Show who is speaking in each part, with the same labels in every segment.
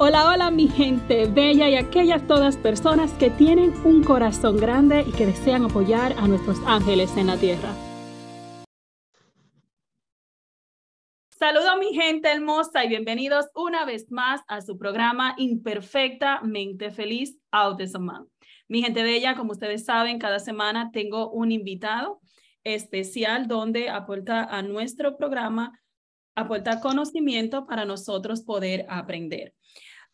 Speaker 1: Hola, hola mi gente bella y aquellas todas personas que tienen un corazón grande y que desean apoyar a nuestros ángeles en la tierra. Saludo mi gente hermosa y bienvenidos una vez más a su programa Imperfectamente Feliz Autism Man. Mi gente bella, como ustedes saben, cada semana tengo un invitado especial donde aporta a nuestro programa, aporta conocimiento para nosotros poder aprender.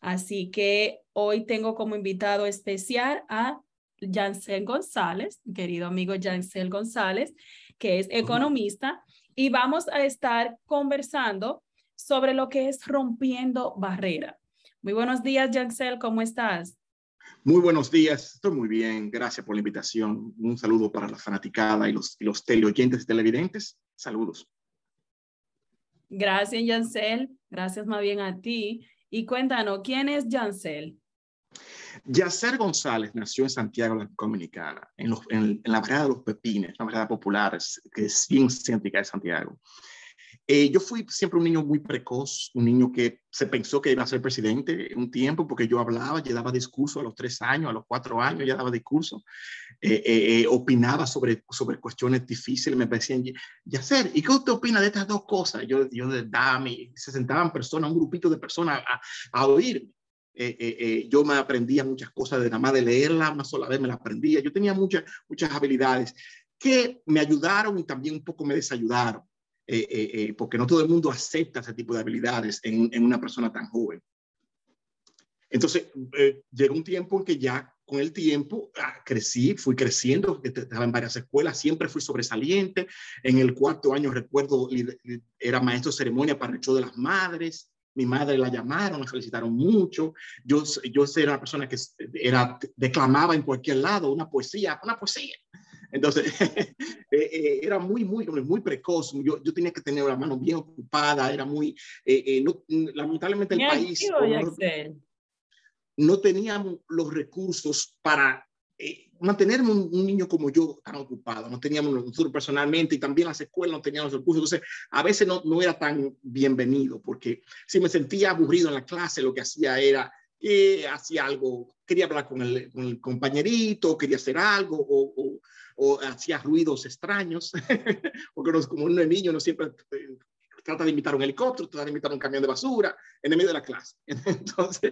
Speaker 1: Así que hoy tengo como invitado especial a Jansel González, querido amigo Jansel González, que es economista, y vamos a estar conversando sobre lo que es rompiendo barrera. Muy buenos días, Jansel, ¿cómo estás?
Speaker 2: Muy buenos días, estoy muy bien, gracias por la invitación. Un saludo para la fanaticada y los, y los teleoyentes y televidentes. Saludos.
Speaker 1: Gracias, Jansel. Gracias más bien a ti. Y cuéntanos, ¿quién es Jancel?
Speaker 2: Yacer González nació en Santiago, la Dominicana, en, en, la barriada de los Pepines, una barriada popular que es bien céntrica de Santiago. Eh, yo fui siempre un niño muy precoz, un niño que se pensó que iba a ser presidente un tiempo porque yo hablaba, ya daba discurso a los tres años, a los cuatro años ya daba discurso, eh, eh, opinaba sobre, sobre cuestiones difíciles, me decían, Yacer, ¿y qué usted opina de estas dos cosas? Yo, yo dame, se sentaban personas, un grupito de personas a, a oírme. yo me aprendía muchas cosas de nada más de leerla, una sola vez me la aprendía. Yo tenía muchas, muchas habilidades que me ayudaron y también un poco me desayudaron. Eh, eh, eh, porque no todo el mundo acepta ese tipo de habilidades en, en una persona tan joven. Entonces, llegó un tiempo en que ya con el tiempo ah, crecí, fui creciendo, estaba en varias escuelas, siempre fui sobresaliente. En el cuarto año, recuerdo, era maestro de ceremonia para el show de las madres. Mi madre la llamaron, la felicitaron mucho. Yo, yo era una persona que era, declamaba en cualquier lado una poesía, una poesía. Entonces, eh, eh, era muy, muy, muy precoz. Yo, yo, tenía que tener la mano bien ocupada, era muy, eh, no, lamentablemente el país no, no, teníamos los recursos para mantenerme un, niño como yo tan ocupado. No teníamos nosotros personalmente y también las escuelas no tenían los recursos. Entonces, a veces no, no era tan bienvenido porque si me sentía aburrido en la clase, lo que hacía era que hacía algo, quería hablar con el, con el compañerito, quería hacer algo o, o o hacía ruidos extraños, porque como un niño no siempre eh, trata de imitar un helicóptero, trata de imitar un camión de basura en el medio de la clase. Entonces,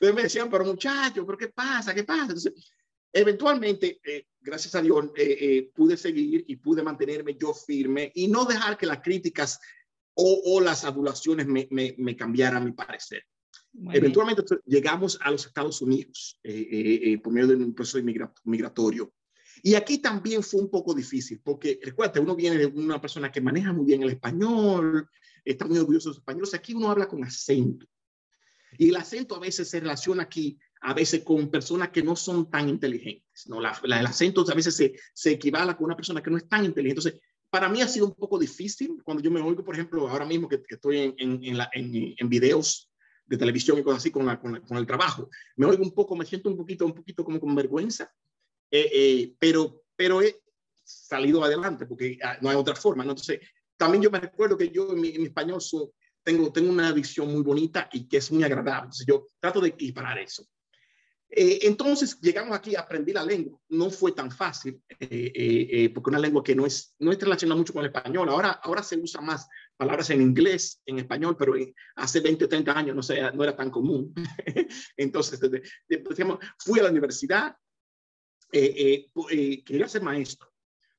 Speaker 2: me decían, pero muchacho, ¿pero qué pasa? ¿Qué pasa? Entonces, eventualmente, eh, gracias a Dios, eh, pude seguir y pude mantenerme yo firme y no dejar que las críticas o, o las adulaciones me, me, me, cambiaran mi parecer. Eventualmente llegamos a los Estados Unidos por medio de un proceso migratorio. Y aquí también fue un poco difícil, porque recuerda, uno viene de una persona que maneja muy bien el español, está muy orgulloso de los españoles, aquí uno habla con acento. Y el acento a veces se relaciona aquí, a veces con personas que no son tan inteligentes. ¿no? La, el acento a veces se, se equivale con una persona que no es tan inteligente. Entonces, para mí ha sido un poco difícil cuando yo me oigo, por ejemplo, ahora mismo que, estoy en, en, en, la, en, videos de televisión y cosas así con, la, con, con, el trabajo. Me oigo un poco, me siento un poquito, un poquito como con vergüenza, eh, eh, pero, pero he salido adelante porque ah, no hay otra forma. ¿no? Entonces, también yo me recuerdo que yo en mi, español tengo, tengo una dicción muy bonita y que es muy agradable. Entonces, yo trato de equiparar eso. Eh, entonces llegamos aquí, aprendí la lengua. No fue tan fácil, porque una lengua que no es, no es relacionada mucho con el español. Ahora, ahora se usa más palabras en inglés, en español, pero hace 20 o 30 años no, sea, no era tan común. entonces, desde, fui a la universidad, eh, eh, eh, quería ser maestro.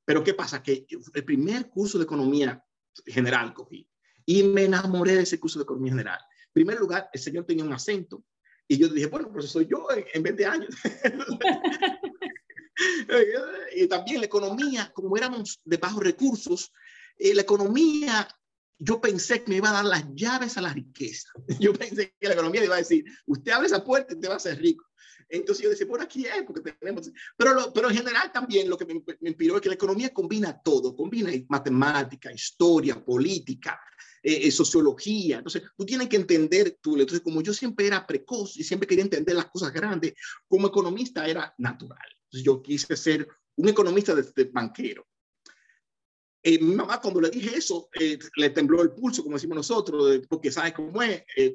Speaker 2: Pero ¿qué pasa? Que el primer curso de economía general cogí y me enamoré de ese curso de economía general. En primer lugar, el señor tenía un acento y yo dije, bueno, pues soy yo en, 20 años. y también la economía, como éramos de bajos recursos, la economía yo pensé que me iba a dar las llaves a la riqueza. Yo pensé que la economía iba a decir, usted abre esa puerta y te va a ser rico. Entonces yo decía, por aquí es, porque tenemos... Pero, pero en general también lo que me, me inspiró es que la economía combina todo, combina matemática, historia, política, eh, eh, sociología. Entonces, tú tienes que entender tú. Entonces, como yo siempre era precoz y siempre quería entender las cosas grandes, como economista era natural. Entonces, yo quise ser un economista de banquero. Eh, mi mamá cuando le dije eso, eh, le tembló el pulso, como decimos nosotros, porque sabe cómo es, eh,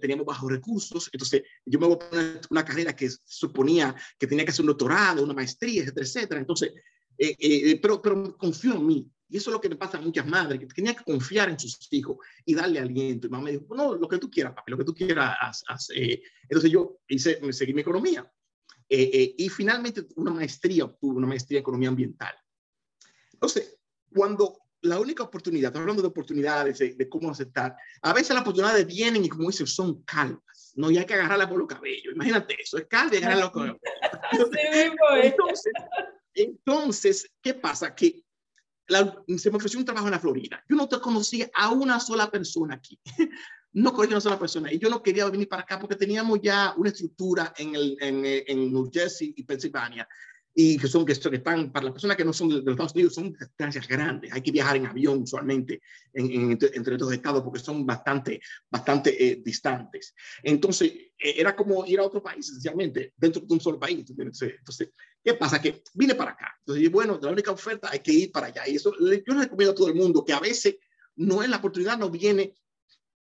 Speaker 2: teníamos bajos recursos, entonces yo me voy a poner una carrera que suponía que tenía que hacer un doctorado, una maestría, etcétera, etcétera. Entonces, pero, pero confío en mí. Y eso es lo que le pasa a muchas madres, que tenía que confiar en sus hijos y darle aliento. Y mamá me dijo, no, lo que tú quieras, papi, lo que tú quieras. Haz, entonces yo hice, seguí mi economía. y finalmente una maestría, obtuve una maestría en economía ambiental. Entonces, cuando la única oportunidad, hablando de oportunidades, de, cómo aceptar, a veces las oportunidades vienen y como dicen, son calvas, no, y hay que agarrarla por los cabellos. Imagínate eso, es calva y agarrarla por los cabellos. Entonces, entonces, ¿qué pasa? Que se me ofreció un trabajo en la Florida. Yo no te conocía a una sola persona aquí. No conocía a una sola persona. Y yo no quería venir para acá porque teníamos ya una estructura en, el, en, en New Jersey y Pensilvania y que son que, están, para las personas que no son de, los Estados Unidos, son distancias grandes. Hay que viajar en avión usualmente entre, estos estados porque son bastante, bastante eh, distantes. Entonces, eh, era como ir a otro país, esencialmente, dentro de un solo país. Entonces, ¿qué pasa? Que vine para acá. Entonces, bueno, la única oferta hay que ir para allá. Y eso yo le recomiendo a todo el mundo que a veces no es la oportunidad, no viene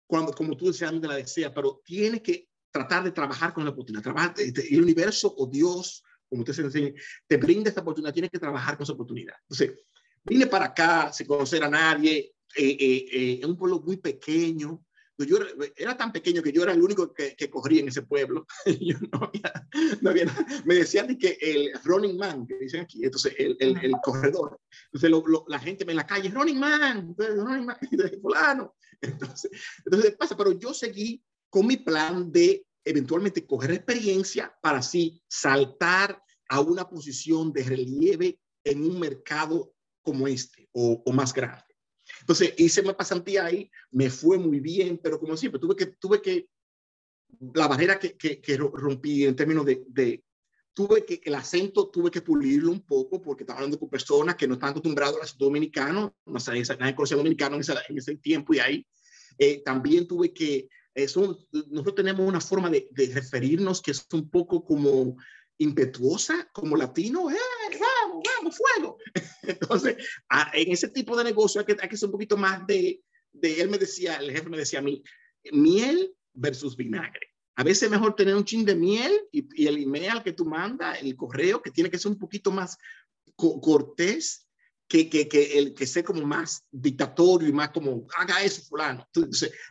Speaker 2: cuando, como tú deseas, la deseas, pero tiene que tratar de trabajar con la oportunidad. Trabajar, el universo o Dios como usted se enseña, te brinda esta oportunidad, tienes que trabajar con esa oportunidad. Entonces, vine para acá sin conocer a nadie, eh, eh, eh, en un pueblo muy pequeño. Yo era, tan pequeño que yo era el único que, que corría en ese pueblo. yo no había, no había Me decían que el running man, que dicen aquí, entonces el, el, el corredor. Entonces lo, lo, la gente me en la calle, running man, running man, fulano. Entonces, entonces pasa, pero yo seguí con mi plan de eventualmente coger experiencia para así saltar a una posición de relieve en un mercado como este o, más grande. Entonces hice mi pasantía ahí, me fue muy bien, pero como siempre, tuve que, tuve que, la barrera que, que, rompí en términos de, de, tuve que, el acento tuve que pulirlo un poco porque estaba hablando con personas que no están acostumbrados a los dominicanos, no sé, nadie conocía dominicano en ese, en ese tiempo y ahí eh, también tuve que nosotros tenemos una forma de, referirnos que es un poco como impetuosa, como latino, ¡Eh, vamos, vamos, fuego. Entonces, en ese tipo de negocio hay que, hay que ser un poquito más de, de, él me decía, el jefe me decía a mí, miel versus vinagre. A veces es mejor tener un chin de miel y, el email que tú mandas, el correo, que tiene que ser un poquito más cortés que, que, que, el que sea como más dictatorio y más como haga eso fulano.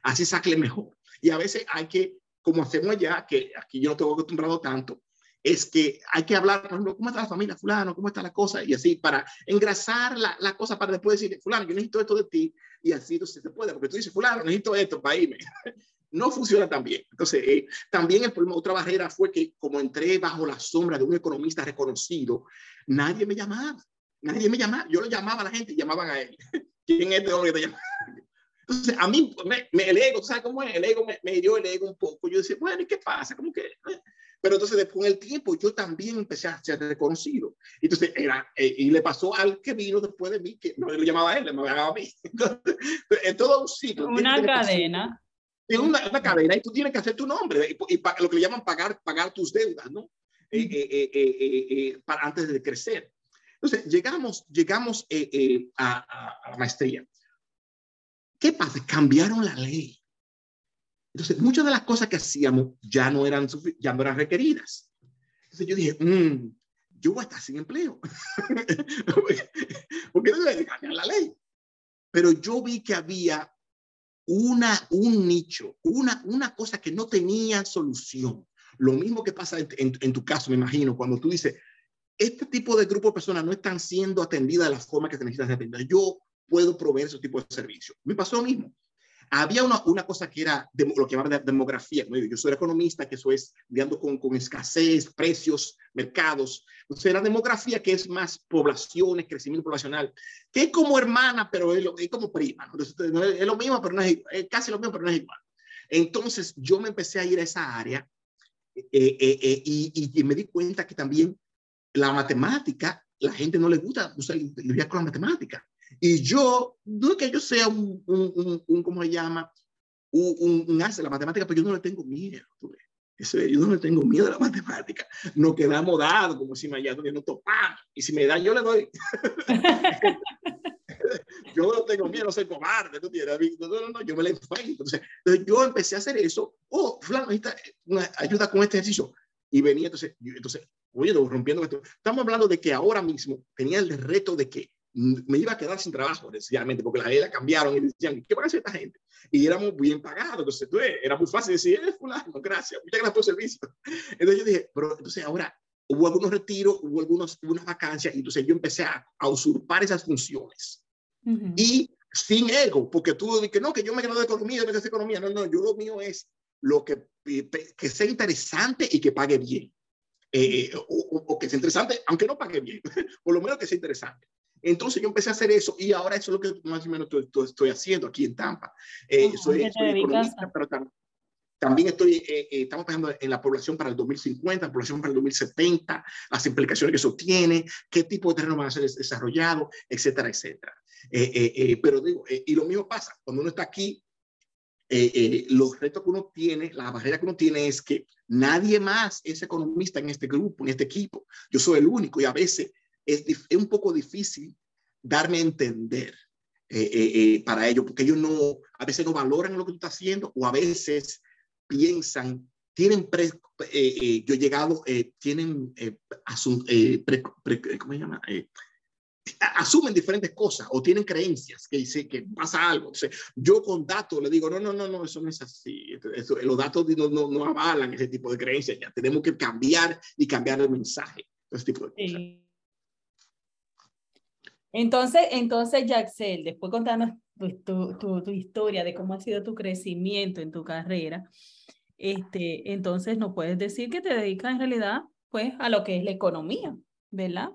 Speaker 2: Así sacle mejor. Y a veces hay que, como hacemos allá, que aquí yo no tengo acostumbrado tanto, es que hay que hablar, por ejemplo, ¿cómo está la familia fulano? ¿Cómo está la cosa? Y así, para engrasar la, la cosa, para después decir, fulano, yo necesito esto de ti, y así entonces se puede, porque tú dices, fulano, necesito esto para irme. no funciona tan bien. Entonces, eh, también el problema, otra barrera fue que como entré bajo la sombra de un economista reconocido, nadie me llamaba, nadie me llamaba, yo lo llamaba a la gente y llamaban a él. ¿Quién es este hombre te llama? Entonces, a mí, me, me, el ego, ¿sabes cómo es? El ego me, me dio el ego un poco. Yo decía, bueno, ¿y qué pasa? ¿Cómo que? Pero entonces, después en el tiempo, yo también empecé a ser reconocido. Entonces, era, eh, y le pasó al que vino después de mí, que no lo llamaba a él, le llamaba a mí. Entonces, en todo un ciclo.
Speaker 1: Una cadena.
Speaker 2: Es una, una, cadena y tú tienes que hacer tu nombre y, y lo que le llaman pagar, pagar tus deudas, ¿no? Eh, eh, eh, para, antes de crecer. Entonces, llegamos, llegamos a, a, a la maestría. ¿Qué pasa? Cambiaron la ley. Entonces, muchas de las cosas que hacíamos ya no eran, ya no eran requeridas. Entonces yo dije, mmm, yo voy a estar sin empleo. Porque no le cambiar la ley. Pero yo vi que había una, un nicho, una, una cosa que no tenía solución. Lo mismo que pasa en, en, tu caso, me imagino, cuando tú dices, este tipo de grupo de personas no están siendo atendidas de la forma que se necesita ser atendidas. Yo puedo proveer ese tipo de servicio. Me pasó lo mismo. había una, una cosa que era de, lo que llamaban de demografía. Yo soy economista, que eso es lidiando con, con escasez, precios, mercados. Entonces, la demografía, que es más poblaciones, crecimiento poblacional, que es como hermana, pero es, es como prima. Entonces, es lo mismo, pero no es, es, casi lo mismo, pero no es igual. Entonces, yo me empecé a ir a esa área eh, eh, eh, y, y, me di cuenta que también la matemática, la gente no le gusta usar lidiar con la matemática. Y yo, no es que yo sea un, un, un, ¿cómo se llama? Un, un, de la matemática, pero yo no le tengo miedo. Eso, yo no le tengo miedo a la matemática. No quedamos dados, como si me allá donde no topamos. Y si me da, yo le doy. yo no tengo miedo, no soy cobarde. ¿tú no, no, no, yo me la enfrento. Entonces, entonces, yo empecé a hacer eso. Oh, fulano, ayuda con este ejercicio. Y venía, entonces, entonces oye, rompiendo esto. Estamos hablando de que ahora mismo tenía el reto de que me iba a quedar sin trabajo, sencillamente, porque las leyes cambiaron y decían, ¿qué van a hacer esta gente? Y éramos bien pagados, entonces tú, era muy fácil decir, eh, fulano, gracias, muchas gracias por el servicio. Entonces yo dije, pero entonces ahora hubo algunos retiros, hubo algunos, unas vacancias, y entonces yo empecé a, a usurpar esas funciones. Uh -huh. Y sin ego, porque tú dices, no, que yo me quedo de economía, yo me de economía, no, no, yo lo mío es lo que, que sea interesante y que pague bien. Eh, o, o, que sea interesante, aunque no pague bien, por lo menos que sea interesante. Entonces yo empecé a hacer eso y ahora eso es lo que más o menos estoy, haciendo aquí en Tampa. Eh, soy, soy economista, pero tam, también estoy, eh, eh, estamos pensando en la población para el 2050, la población para el 2070, las implicaciones que eso tiene, qué tipo de terreno van a ser desarrollados, etcétera, etcétera. pero digo, y lo mismo pasa, cuando uno está aquí, los retos que uno tiene, la barrera que uno tiene es que nadie más es economista en este grupo, en este equipo. Yo soy el único y a veces es, es un poco difícil darme a entender eh, eh, eh, para ellos, porque ellos no, a veces no valoran lo que tú estás haciendo o a veces piensan, tienen, pre, yo he llegado, tienen, asum, pre, pre, ¿cómo se llama? asumen diferentes cosas o tienen creencias que dice que pasa algo. Entonces, yo con datos le digo, no, no, no, no, eso no es así. Eso, los datos no, no, no, avalan ese tipo de creencias. Ya tenemos que cambiar y cambiar el mensaje. Ese tipo de cosas. Sí.
Speaker 1: Entonces, entonces, Jaxel, después contanos tu, tu, tu, tu, historia de cómo ha sido tu crecimiento en tu carrera, este, entonces no puedes decir que te dedicas en realidad pues a lo que es la economía, ¿verdad?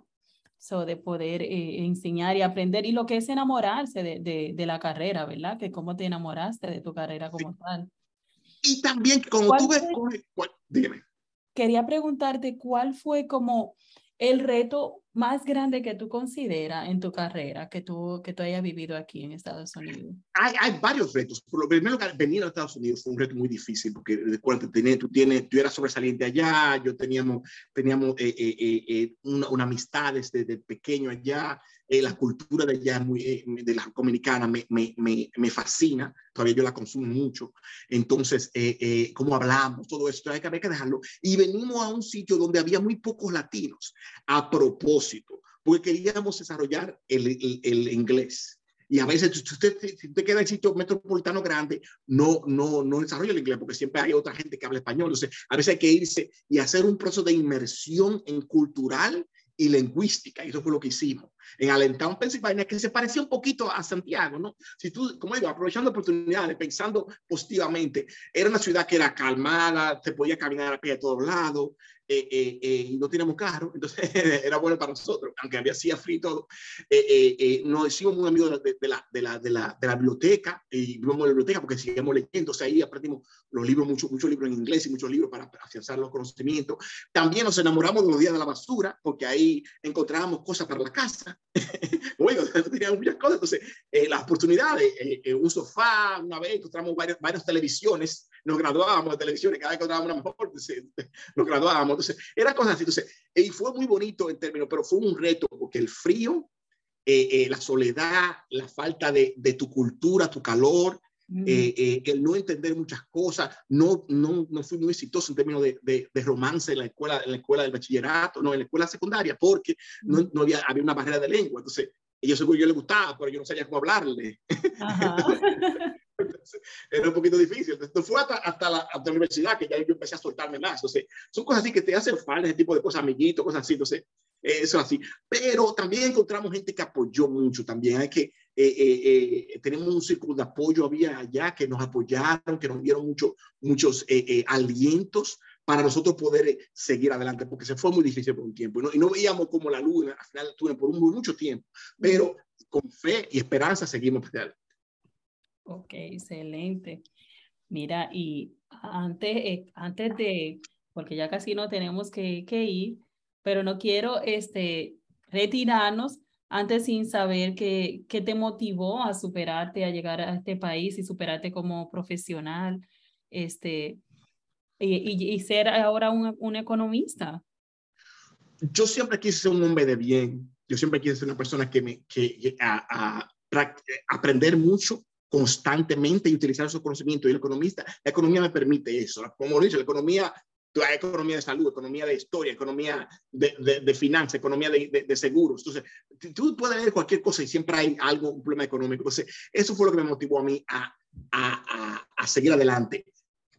Speaker 1: So, de poder eh, enseñar y aprender y lo que es enamorarse de, de, de, la carrera, ¿verdad? Que cómo te enamoraste de tu carrera como
Speaker 2: sí.
Speaker 1: tal.
Speaker 2: Y también como tú ves, dígame.
Speaker 1: Quería preguntarte cuál fue como el reto más grande que tú consideras en tu carrera, que tú, que tú hayas vivido aquí en Estados Unidos?
Speaker 2: Hay, hay varios retos. Por lo primero, venir a Estados Unidos fue un reto muy difícil, porque recuerda, tú, tú, tienes, tú eras sobresaliente allá, yo teníamos, teníamos eh, eh, eh, una, una, amistad desde, desde pequeño allá, la cultura de allá, muy, de la dominicana, me, me, me, me, fascina, todavía yo la consumo mucho. Entonces, cómo hablamos, todo esto, hay que, hay que dejarlo. Y venimos a un sitio donde había muy pocos latinos, a propósito, porque queríamos desarrollar el, el, el inglés. Y a veces, si usted, si usted queda en sitio metropolitano grande, no, no, no desarrolla el inglés, porque siempre hay otra gente que habla español. Entonces, a veces hay que irse y hacer un proceso de inmersión en cultural y lingüística. Y eso fue lo que hicimos en Allentown, Pensilvania, que se parecía un poquito a Santiago, ¿no? Si tú, como digo, aprovechando oportunidades, pensando positivamente, era una ciudad que era calmada, se podía caminar a pie a todos lados, eh, eh, eh, y no teníamos carro, entonces era bueno para nosotros, aunque había hacía frío y todo. nos hicimos muy amigos de, de, la, de, la, de, la, de la biblioteca, y vivimos en la biblioteca porque seguimos leyendo, o sea, ahí aprendimos los libros, muchos mucho libros en inglés y muchos libros para afianzar los conocimientos. También nos enamoramos de los días de la basura, porque ahí encontrábamos cosas para la casa. bueno, teníamos muchas cosas, entonces las oportunidades, un sofá, una vez encontramos varias, varias televisiones, nos graduábamos de televisiones, cada vez encontrábamos una mejor, nos graduábamos. Entonces, era cosas así. Entonces, y fue muy bonito en términos, pero fue un reto porque el frío, eh, eh, la soledad, la falta de, de, tu cultura, tu calor, mm. eh, el no entender muchas cosas, no, no, no fui muy exitoso en términos de, de, de, romance en la, escuela, en la escuela del bachillerato, no, en la escuela secundaria, porque no, no había, había una barrera de lengua. Entonces, yo seguro yo le gustaba, pero yo no sabía cómo hablarle. era un poquito difícil. Entonces, fue hasta, hasta, la, hasta, la, universidad que ya yo empecé a soltarme más. Entonces, son cosas así que te hacen falta, ese tipo de cosas, amiguitos, cosas así. Entonces, eso así. Pero también encontramos gente que apoyó mucho también. Hay que, tenemos un círculo de apoyo, había allá que nos apoyaron, que nos dieron mucho, muchos alientos para nosotros poder seguir adelante, porque se fue muy difícil por un tiempo no, y no veíamos como la luz al final por un, mucho tiempo, pero con fe y esperanza seguimos adelante.
Speaker 1: Ok, excelente. Mira, y antes, eh, antes de, porque ya casi no tenemos que, que ir, pero no quiero este, retirarnos antes sin saber qué, qué te motivó a superarte, a llegar a este país y superarte como profesional este, y, y, ser ahora un, un, economista.
Speaker 2: Yo siempre quise ser un hombre de bien. Yo siempre quise ser una persona que me que, a, a, a aprender mucho constantemente y utilizar esos conocimientos. Y el economista, la economía me permite eso. Como lo he dicho, la economía, hay economía de salud, economía de historia, economía de, de, de finanzas, economía de, de, seguros. Entonces, tú puedes ver cualquier cosa y siempre hay algo, un problema económico. Entonces, eso fue lo que me motivó a mí a, a, a, a seguir adelante.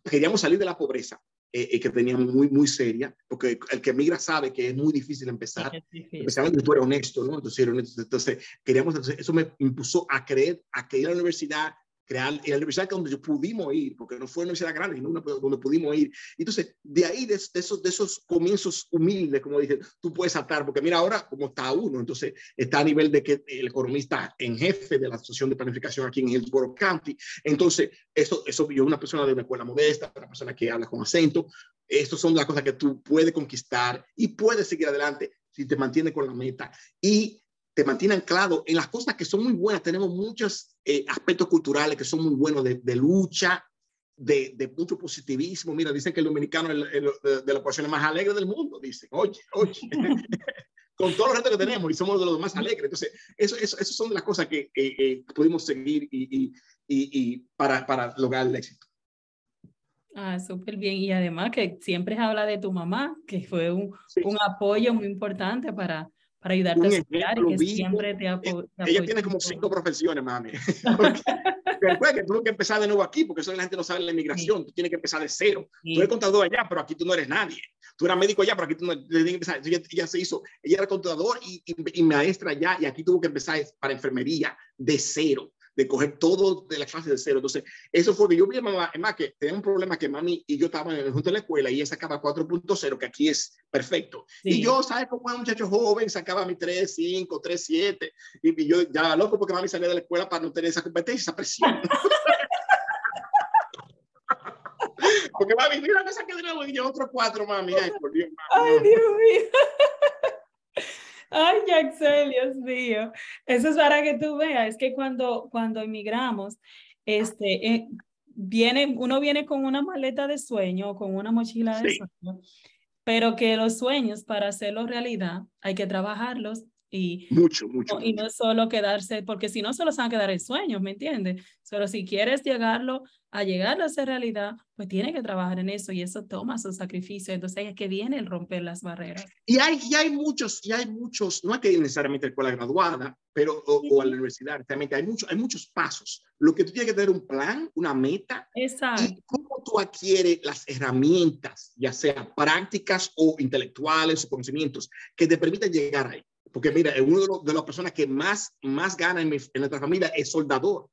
Speaker 2: Queríamos salir de la pobreza, eh, que teníamos muy, muy seria, porque el que migra sabe que es muy difícil empezar, especialmente si tú eres honesto, ¿no? Entonces, entonces queríamos, entonces, eso me impulsó a creer, a que ir a la universidad crear, en la universidad donde pudimos ir, porque no fue una universidad grande, sino una donde pudimos ir. Entonces, de ahí, de, esos, de esos comienzos humildes, como dije, tú puedes atar, porque mira ahora cómo está uno, entonces está a nivel de que el economista en jefe de la Asociación de Planificación aquí en Hillsborough County, entonces eso, eso yo una persona de una escuela modesta, una persona que habla con acento, estas son las cosas que tú puedes conquistar y puedes seguir adelante si te mantienes con la meta. Y te mantiene anclado en las cosas que son muy buenas. Tenemos muchos eh, aspectos culturales que son muy buenos de, de lucha, de, de, mucho positivismo. Mira, dicen que el dominicano es el, el, de las poblaciones más alegres del mundo, dicen. Oye, oye. Con todos los retos que tenemos y somos de los más alegres. Entonces, eso, eso, eso son las cosas que eh, eh, pudimos seguir y, y, y, y, para, para lograr el éxito.
Speaker 1: Ah, súper bien. Y además que siempre habla de tu mamá, que fue un, sí. un apoyo muy importante para, para ayudarte a estudiar y que siempre te, apo
Speaker 2: te Ella tiene como cinco profesiones, mami. Después que tú que empezar de nuevo aquí, porque eso la gente no sabe la inmigración, sí. tú tienes que empezar de cero. Sí. Tú eres contador allá, pero aquí tú no eres nadie. Tú eras médico allá, pero aquí tú no tienes empezar. Ella, ella, se hizo, ella era contador y, y, y maestra allá, y aquí tuvo que empezar para enfermería de cero de coger todo de la clase de cero. Entonces, eso fue que yo vi a mamá, es más que tenía un problema que mami y yo estábamos junto a la escuela y ella sacaba 4.0, que aquí es perfecto. Sí. Y yo, ¿sabes cómo un muchacho joven sacaba mi 3, 5, 3, 7? Y, y yo ya loco porque mami salía de la escuela para no tener esa competencia, esa presión. porque mami, mira, me saqué de nuevo y yo otro 4, mami. Ay, por Dios,
Speaker 1: mami. Ay, Dios mío. Ay, Jaxel, Dios mío. Eso es para que tú veas, es que cuando, cuando emigramos, este, eh, viene, uno viene con una maleta de sueño, con una mochila de sí. sueño, pero que los sueños, para hacerlos realidad, hay que trabajarlos y,
Speaker 2: mucho, mucho,
Speaker 1: y no solo quedarse, porque si no, solo se van a quedar en sueños, ¿me entiendes? Pero si quieres llegarlo a llegar a ser realidad, pues tiene que trabajar en eso y eso toma su sacrificio. Entonces ahí es que viene el romper las barreras.
Speaker 2: Y hay, y hay muchos, y hay muchos, no hay que ir necesariamente a la escuela graduada, pero, o, sí. o, a la universidad, realmente hay, mucho, hay muchos pasos. Lo que tú tienes que tener un plan, una meta,
Speaker 1: Exacto.
Speaker 2: y cómo tú adquieres las herramientas, ya sea prácticas o intelectuales o conocimientos, que te permitan llegar ahí. Porque mira, uno de, los, de las personas que más, más gana en, nuestra familia es soldador.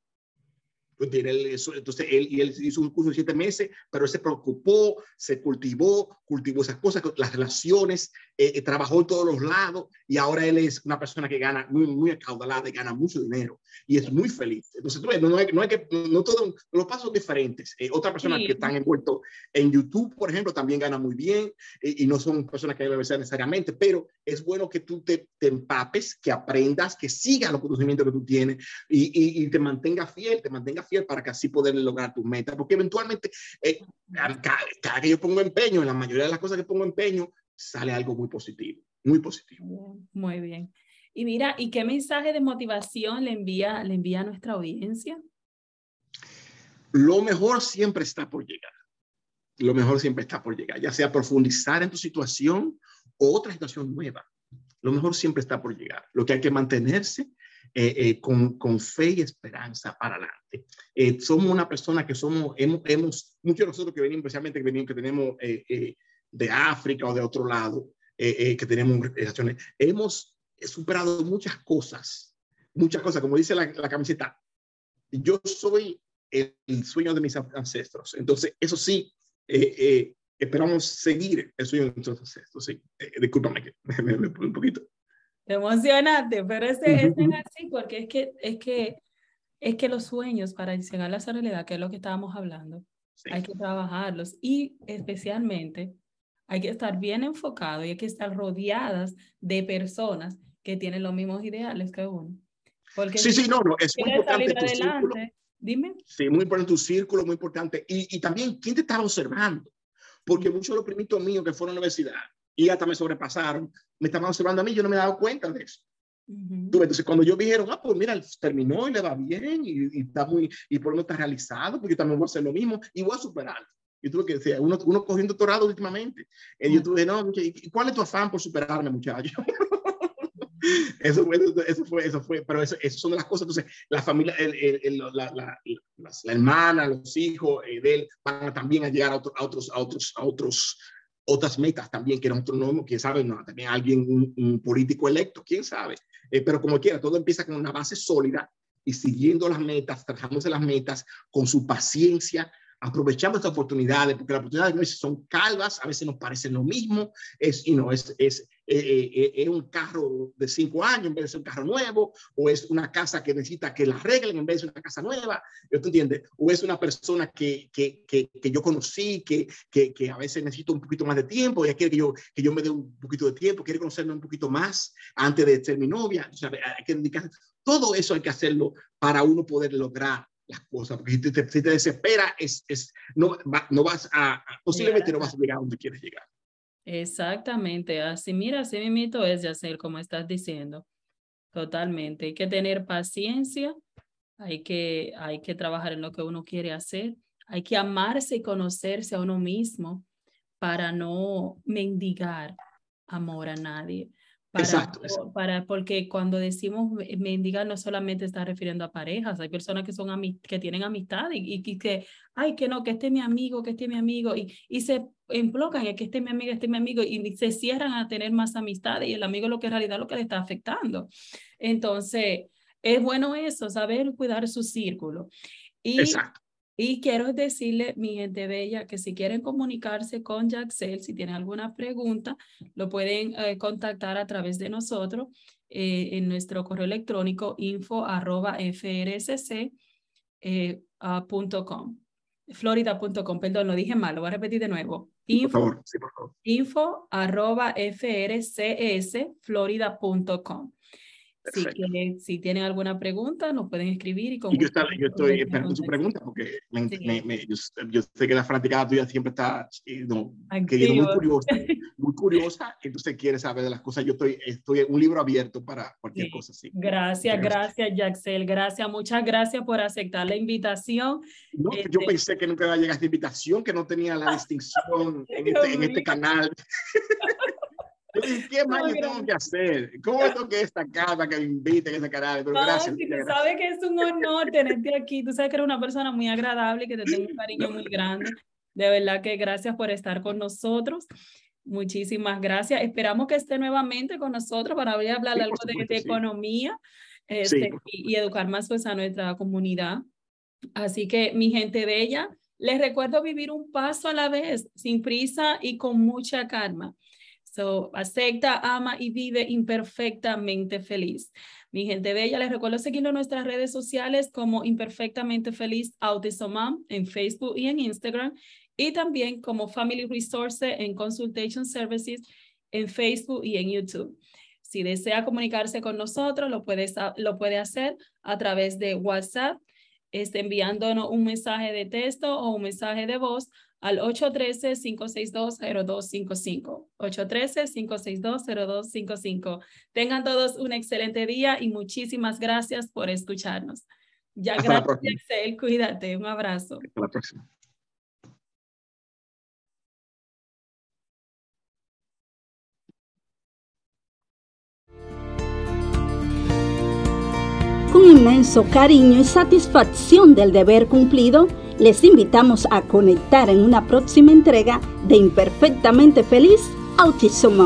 Speaker 2: Entonces, él, y él hizo un curso de siete meses, pero él se preocupó, se cultivó, cultivó esas cosas, las relaciones, eh, eh, trabajó en todos los lados y ahora él es una persona que gana muy, muy acaudalada y gana mucho dinero y es muy feliz. Entonces, no, hay, no hay que, no todos los pasos diferentes. Eh, otras personas sí. que están envueltos en YouTube, por ejemplo, también ganan muy bien eh, y no son personas que deben ser necesariamente, pero es bueno que tú te, te empapes, que aprendas, que sigas los conocimientos que tú tienes y, y, y te mantengas fiel, te mantengas fiel para que así poder lograr tus metas, porque eventualmente eh, cada, cada, que yo pongo empeño, en la mayoría de las cosas que pongo empeño, sale algo muy positivo, muy positivo.
Speaker 1: Muy bien. Y mira, ¿y qué mensaje de motivación le envía, le envía a nuestra audiencia?
Speaker 2: Lo mejor siempre está por llegar. Lo mejor siempre está por llegar, ya sea profundizar en tu situación o otra situación nueva. Lo mejor siempre está por llegar. Lo que hay que mantenerse eh, eh, con, con, fe y esperanza para adelante. Eh, somos una persona que somos, hemos, hemos, muchos de nosotros que venimos, especialmente que, venimos, que tenemos eh, eh, de África o de otro lado, que tenemos relaciones, hemos superado muchas cosas muchas cosas, como dice la, camiseta, yo soy el, sueño de mis ancestros. Entonces, eso sí, eh, eh, esperamos seguir el sueño de nuestros ancestros. Sí, eh, discúlpame que me, me, un poquito.
Speaker 1: Emocionante, pero ese, es así porque es que, es que es que los sueños para llegar a esa realidad, que es lo que estábamos hablando, hay que trabajarlos y especialmente hay que estar bien enfocado y hay que estar rodeadas de personas que tienen los mismos ideales que uno.
Speaker 2: Porque sí, sí, no, no, es muy importante tu círculo.
Speaker 1: Dime.
Speaker 2: Sí, muy importante tu círculo, muy importante. Y, y también, ¿quién te está observando? Porque muchos de los primitos míos que fueron a la universidad y hasta me sobrepasaron, me estaban observando a mí, yo no me he dado cuenta de eso. Entonces, cuando yo dijeron, ah, pues mira, terminó y le va bien y, está muy, y por lo menos está realizado, porque yo también voy a hacer lo mismo y voy a superar. Yo tuve que decir, uno, uno cogiendo doctorado últimamente. Y yo tuve, no, ¿y cuál es tu afán por superarme, muchacho? eso, fue, eso fue, eso fue, pero eso, eso son las cosas. Entonces, la familia, el, el, la, la, la, la, hermana, los hijos eh, de él van también a llegar a, a otros, a otros, a otros, otras metas también que nosotros no, quién sabe, no, también alguien, un, político electo, quién sabe. Eh, pero como quiera, todo empieza con una base sólida y siguiendo las metas, trabajándose las metas con su paciencia, aprovechamos estas oportunidades, porque las oportunidades a veces son calvas, a veces nos parecen lo mismo, es, y no, es, es, eh, eh, eh, es un carro de cinco años en vez de ser un carro nuevo, o es una casa que necesita que la arreglen en vez de una casa nueva, ¿tú entiendes? O es una persona que, que, que, que yo conocí, que, que, que, a veces necesito un poquito más de tiempo, ya quiere que yo, que yo me dé un poquito de tiempo, quiere conocerme un poquito más antes de ser mi novia, o sea, hay que dedicar, todo eso hay que hacerlo para uno poder lograr las cosas, porque si te, si te desespera, es, es, no, no vas a, posiblemente no vas a llegar a donde quieres llegar.
Speaker 1: Exactamente, así mira, así mismo es, hacer como estás diciendo, totalmente. Hay que tener paciencia, hay que, hay que trabajar en lo que uno quiere hacer, hay que amarse y conocerse a uno mismo para no mendigar amor a nadie. Para, exacto, Para, porque cuando decimos mendigar no solamente está refiriendo a parejas, hay personas que, son que tienen amistad y, y, que, ay, que no, que este es mi amigo, que este es mi amigo, y, y se emplocan que este es mi amigo, este es mi amigo, y se cierran a tener más amistades y el amigo lo que en realidad lo que le está afectando. Entonces, es bueno eso, saber cuidar su círculo. Y, Exacto. Y quiero decirle, mi gente bella, que si quieren comunicarse con Jaxel, si tienen alguna pregunta, lo pueden eh, contactar a través de nosotros eh, en nuestro correo electrónico info arroba frsc eh, Florida.com, perdón, lo dije mal, lo voy a repetir de nuevo.
Speaker 2: Info, por favor, sí, por favor.
Speaker 1: Info arroba florida.com. Si, quieren, si tienen alguna pregunta, nos pueden escribir. Y, con
Speaker 2: yo, yo, estoy esperando su pregunta porque me, me, yo, yo, sé que la fanaticada tuya siempre está eh, no, muy curiosa, muy curiosa, entonces quiere saber de las cosas. Yo estoy, estoy un libro abierto para cualquier cosa. Sí.
Speaker 1: Gracias, gracias, Jaxel. Gracias, muchas gracias por aceptar la invitación.
Speaker 2: No, Yo este pensé que nunca iba a llegar esta invitación, que no tenía la distinción en, este, en este canal. ¿Qué más yo tengo que hacer? ¿Cómo tengo que destacar para que me inviten a ese canal? Pero gracias.
Speaker 1: Si tú sabes que es un honor tenerte aquí. Tú sabes que eres una persona muy agradable, que te tengo un cariño muy grande. De verdad que gracias por estar con nosotros. Muchísimas gracias. Esperamos que esté nuevamente con nosotros para hablar algo de, economía este, y, y, educar más pues, a nuestra comunidad. Así que, mi gente bella, les recuerdo vivir un paso a la vez, sin prisa y con mucha calma. So, acepta, ama y vive imperfectamente feliz. Mi gente bella, les recuerdo seguirnos en nuestras redes sociales como Imperfectamente Feliz Autism en Facebook y en Instagram y también como Family Resources en Consultation Services en Facebook y en YouTube. Si desea comunicarse con nosotros, lo puede, lo puede hacer a través de WhatsApp, este, enviándonos un mensaje de texto o un mensaje de voz al 813-562-0255. 813-562-0255. Tengan todos un excelente día y muchísimas gracias por escucharnos. Ya, gracias, Excel. Cuídate. Un abrazo.
Speaker 2: Hasta la próxima.
Speaker 3: Con inmenso cariño y satisfacción del deber cumplido, les invitamos a conectar en una próxima entrega de Imperfectamente Feliz Autism